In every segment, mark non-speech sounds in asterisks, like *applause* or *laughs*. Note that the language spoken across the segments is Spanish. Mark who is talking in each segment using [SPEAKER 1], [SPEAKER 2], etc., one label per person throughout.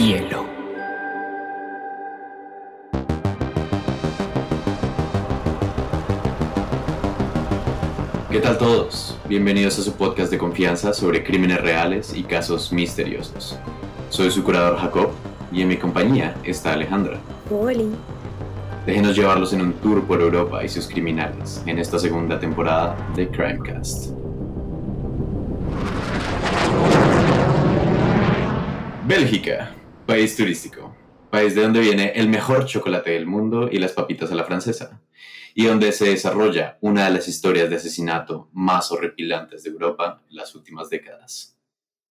[SPEAKER 1] hielo. ¿Qué tal todos? Bienvenidos a su podcast de confianza sobre crímenes reales y casos misteriosos. Soy su curador Jacob y en mi compañía está Alejandra.
[SPEAKER 2] Hola.
[SPEAKER 1] Déjenos llevarlos en un tour por Europa y sus criminales en esta segunda temporada de Crimecast. Bélgica, país turístico, país de donde viene el mejor chocolate del mundo y las papitas a la francesa, y donde se desarrolla una de las historias de asesinato más horripilantes de Europa en las últimas décadas.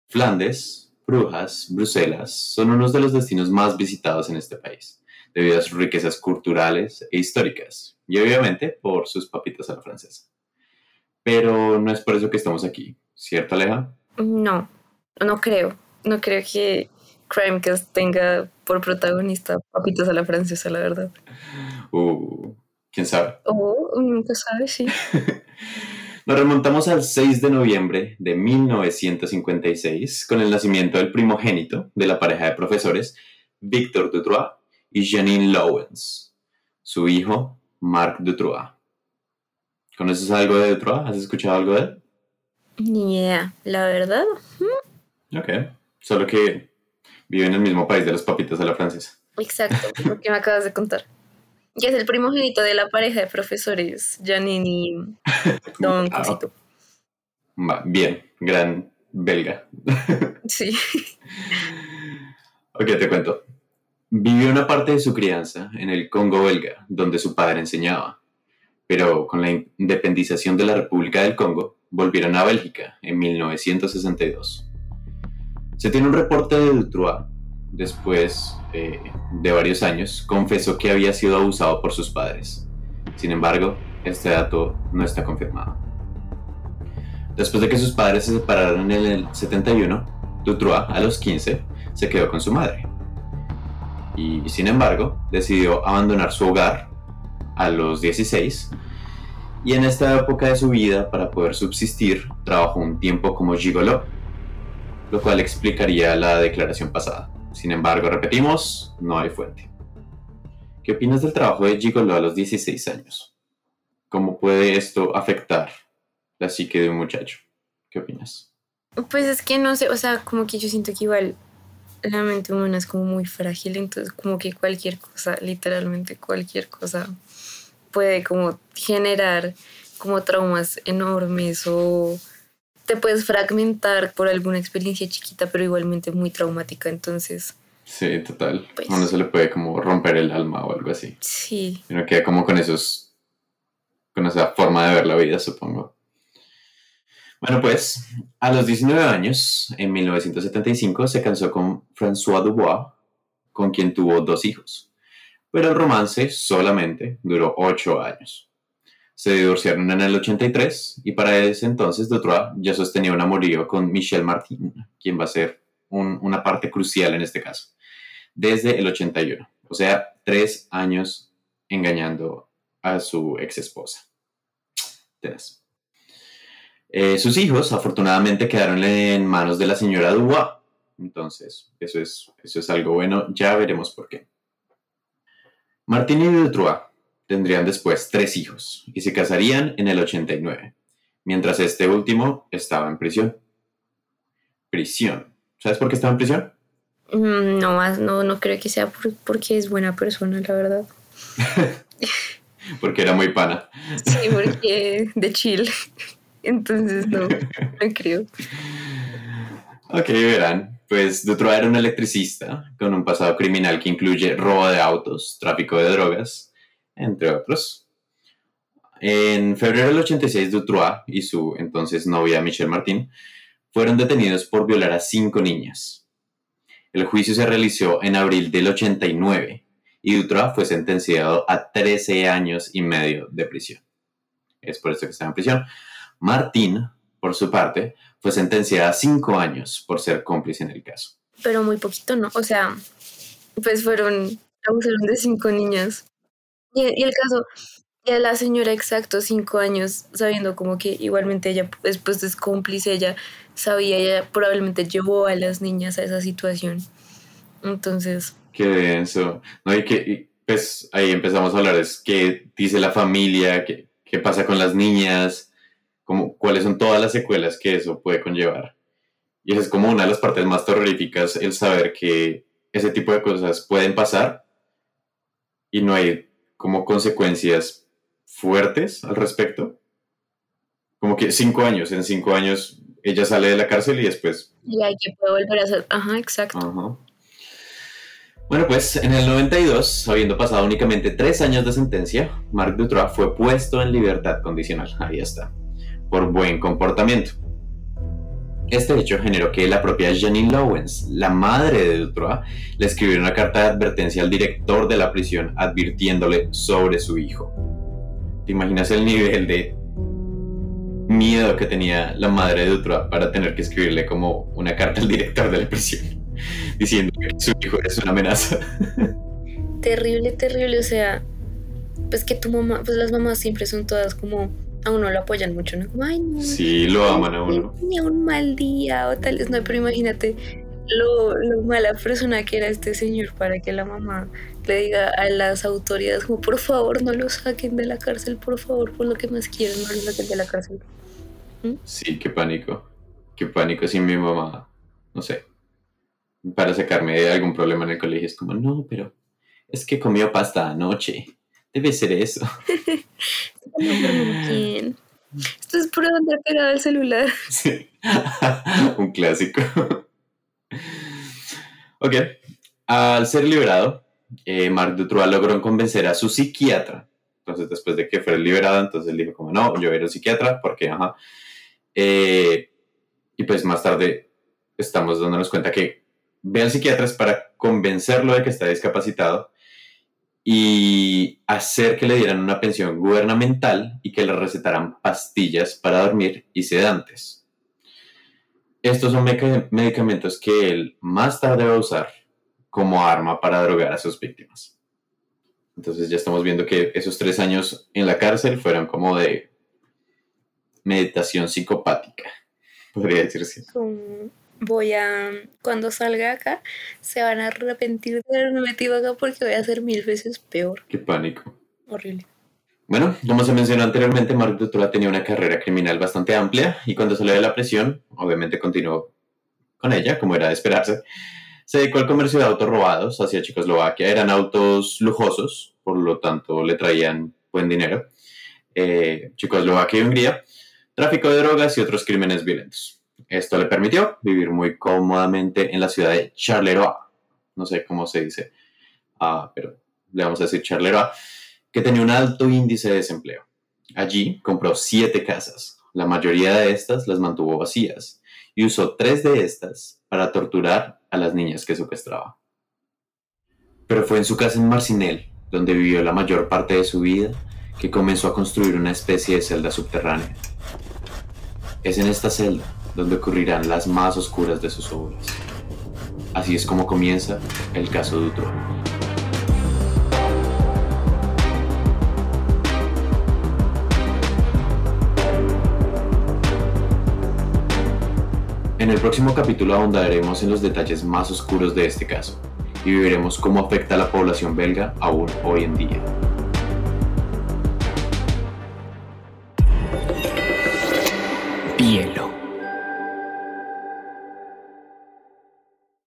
[SPEAKER 1] Flandes, Brujas, Bruselas son unos de los destinos más visitados en este país, debido a sus riquezas culturales e históricas, y obviamente por sus papitas a la francesa. Pero no es por eso que estamos aquí, ¿cierto, Aleja?
[SPEAKER 2] No, no creo. No creo que Crimecast tenga por protagonista papitas a la francesa, la verdad.
[SPEAKER 1] Uh, ¿quién sabe?
[SPEAKER 2] Oh, nunca sabe, sí. *laughs*
[SPEAKER 1] Nos remontamos al 6 de noviembre de 1956 con el nacimiento del primogénito de la pareja de profesores Victor Dutrois y Janine Lowens, su hijo Marc Dutrois. ¿Conoces algo de Dutrois? ¿Has escuchado algo de él?
[SPEAKER 2] Ni idea, la verdad.
[SPEAKER 1] Ok, solo que vive en el mismo país de las papitas a la francesa.
[SPEAKER 2] Exacto, *laughs* lo que me acabas de contar. Y es el primogénito de la pareja de profesores, Janine y *laughs* Don
[SPEAKER 1] Ah,
[SPEAKER 2] Cosito.
[SPEAKER 1] Va, bien, gran belga. *laughs*
[SPEAKER 2] Sí.
[SPEAKER 1] Ok, te cuento. Vivió una parte de su crianza en el Congo belga, donde su padre enseñaba. Pero con la independización de la República del Congo, volvieron a Bélgica en 1962. Se tiene un reporte de Dutrois, después eh, de varios años, confesó que había sido abusado por sus padres. Sin embargo, este dato no está confirmado. Después de que sus padres se separaron en el 71, Dutrois, a los 15, se quedó con su madre. Y sin embargo, decidió abandonar su hogar a los 16 y en esta época de su vida, para poder subsistir, trabajó un tiempo como gigolo, lo cual explicaría la declaración pasada. Sin embargo, repetimos, no hay fuente. ¿Qué opinas del trabajo de gigolo a los 16 años? ¿Cómo puede esto afectar la psique de un muchacho? ¿Qué opinas?
[SPEAKER 2] Pues es que no sé, o sea, como que yo siento que igual la mente humana es como muy frágil, entonces como que cualquier cosa, literalmente cualquier cosa, puede como generar como traumas enormes o te puedes fragmentar por alguna experiencia chiquita, pero igualmente muy traumática, entonces
[SPEAKER 1] Sí, total.
[SPEAKER 2] Pues-
[SPEAKER 1] uno se le puede como romper el alma o algo así.
[SPEAKER 2] sí,
[SPEAKER 1] uno queda como con esos. con esa forma de ver la vida, supongo. Bueno, pues, a los 19 años, en 1975, se casó con François Dubois, con quien tuvo dos hijos. Pero el romance solamente duró 8 años. Se divorciaron en el 83 y para ese entonces Dutrois ya sostenía un amorío con Michel Martin, quien va a ser un- una parte crucial en este caso, desde el 81. O sea, tres años engañando a su ex esposa. Eh, sus hijos, afortunadamente, quedaron en manos de la señora Dubois. Entonces, eso es, eso es algo bueno. Ya veremos por qué. Martín y Dutrois tendrían después tres hijos y se casarían en el 89, mientras este último estaba en prisión. Prisión. ¿Sabes por qué estaba en prisión?
[SPEAKER 2] Mm, no más, no, no creo que sea por- porque es buena persona, la verdad. *laughs*
[SPEAKER 1] Porque era muy pana.
[SPEAKER 2] Sí, porque de chill, entonces no, no creo.
[SPEAKER 1] Ok, verán. Pues Dutrois era un electricista con un pasado criminal que incluye robo de autos, tráfico de drogas, entre otros. En febrero del 86, Dutrois y su entonces novia Michelle Martin fueron detenidos por violar a cinco niñas. El juicio se realizó en abril del 89 y Dutrois fue sentenciado a 13 años y medio de prisión. Es por esto que está en prisión. Martín, por su parte, fue sentenciada a cinco años por ser cómplice en el caso.
[SPEAKER 2] Pero muy poquito, ¿no? O sea, pues fueron, abusaron de cinco niñas. Y, y el caso, y a la señora exacto cinco años, sabiendo como que igualmente ella después es cómplice, ella sabía, ella probablemente llevó a las niñas a esa situación. Entonces...
[SPEAKER 1] Qué denso. No, y que, pues ahí empezamos a hablar, es qué dice la familia, qué, qué pasa con las niñas, como, cuáles son todas las secuelas que eso puede conllevar. Y esa es como una de las partes más terroríficas, el saber que ese tipo de cosas pueden pasar y no hay como consecuencias fuertes al respecto. Como que cinco años, en cinco años ella sale de la cárcel y después...
[SPEAKER 2] Y hay que puede volver a ser... Ajá, exacto.
[SPEAKER 1] Bueno, pues en el 92, habiendo pasado únicamente tres años de sentencia, Marc Dutrois fue puesto en libertad condicional. Ahí está. Por buen comportamiento. Este hecho generó que la propia Janine Lowens, la madre de Dutrois, le escribiera una carta de advertencia al director de la prisión advirtiéndole sobre su hijo. ¿Te imaginas el nivel de miedo que tenía la madre de Dutrois para tener que escribirle como una carta al director de la prisión *laughs* diciendo que su hijo es una amenaza?
[SPEAKER 2] Terrible, terrible. O sea, pues que tu mamá, pues las mamás siempre son todas como a uno lo apoyan mucho, ¿no? Como, ay, no.
[SPEAKER 1] Sí, lo aman a uno.
[SPEAKER 2] Tenía un mal día o tal no, pero imagínate lo, lo, mala persona que era este señor para que la mamá le diga a las autoridades como, por favor, no lo saquen de la cárcel, por favor, por lo que más quieren, no lo saquen de la cárcel.
[SPEAKER 1] ¿Mm? Sí, qué pánico. Qué pánico si mi mamá, no sé, para sacarme de algún problema en el colegio es como, no, pero es que comió pasta anoche. Debe ser eso. *laughs*
[SPEAKER 2] ¿Quién? Esto es puro andar pegado al celular.
[SPEAKER 1] Sí. *laughs* Un clásico. ok. Al ser liberado, eh, Marc Dutrois logró convencer a su psiquiatra. Entonces, después de que fue liberado, entonces él dijo como, no, yo era un psiquiatra, porque, ajá. Eh, y pues más tarde estamos dándonos cuenta que ve al psiquiatra es para convencerlo de que está discapacitado y hacer que le dieran una pensión gubernamental y que le recetaran pastillas para dormir y sedantes. Estos son medicamentos que él más tarde va a usar como arma para drogar a sus víctimas. Entonces ya estamos viendo que esos tres años en la cárcel fueron como de meditación psicopática, podría decirse
[SPEAKER 2] voy a, cuando salga acá, se van a arrepentir de haberme metido acá porque voy a ser mil veces peor.
[SPEAKER 1] Qué pánico.
[SPEAKER 2] Horrible.
[SPEAKER 1] Bueno, como se mencionó anteriormente, Mark Dutroux tenía una carrera criminal bastante amplia y cuando salió de la prisión, obviamente continuó con ella, como era de esperarse. Se dedicó al comercio de autos robados hacia Checoslovaquia. Eran autos lujosos, por lo tanto le traían buen dinero. Eh, Checoslovaquia y Hungría. Tráfico de drogas y otros crímenes violentos. Esto le permitió vivir muy cómodamente en la ciudad de Charleroi, no sé cómo se dice, ah, pero le vamos a decir Charleroi, que tenía un alto índice de desempleo. Allí compró siete casas, la mayoría de estas las mantuvo vacías y usó tres de estas para torturar a las niñas que secuestraba. Pero fue en su casa en Marcinel, donde vivió la mayor parte de su vida, que comenzó a construir una especie de celda subterránea. Es en esta celda donde ocurrirán las más oscuras de sus obras. Así es como comienza el caso de Utro. En el próximo capítulo ahondaremos en los detalles más oscuros de este caso y viviremos cómo afecta a la población belga aún hoy en día.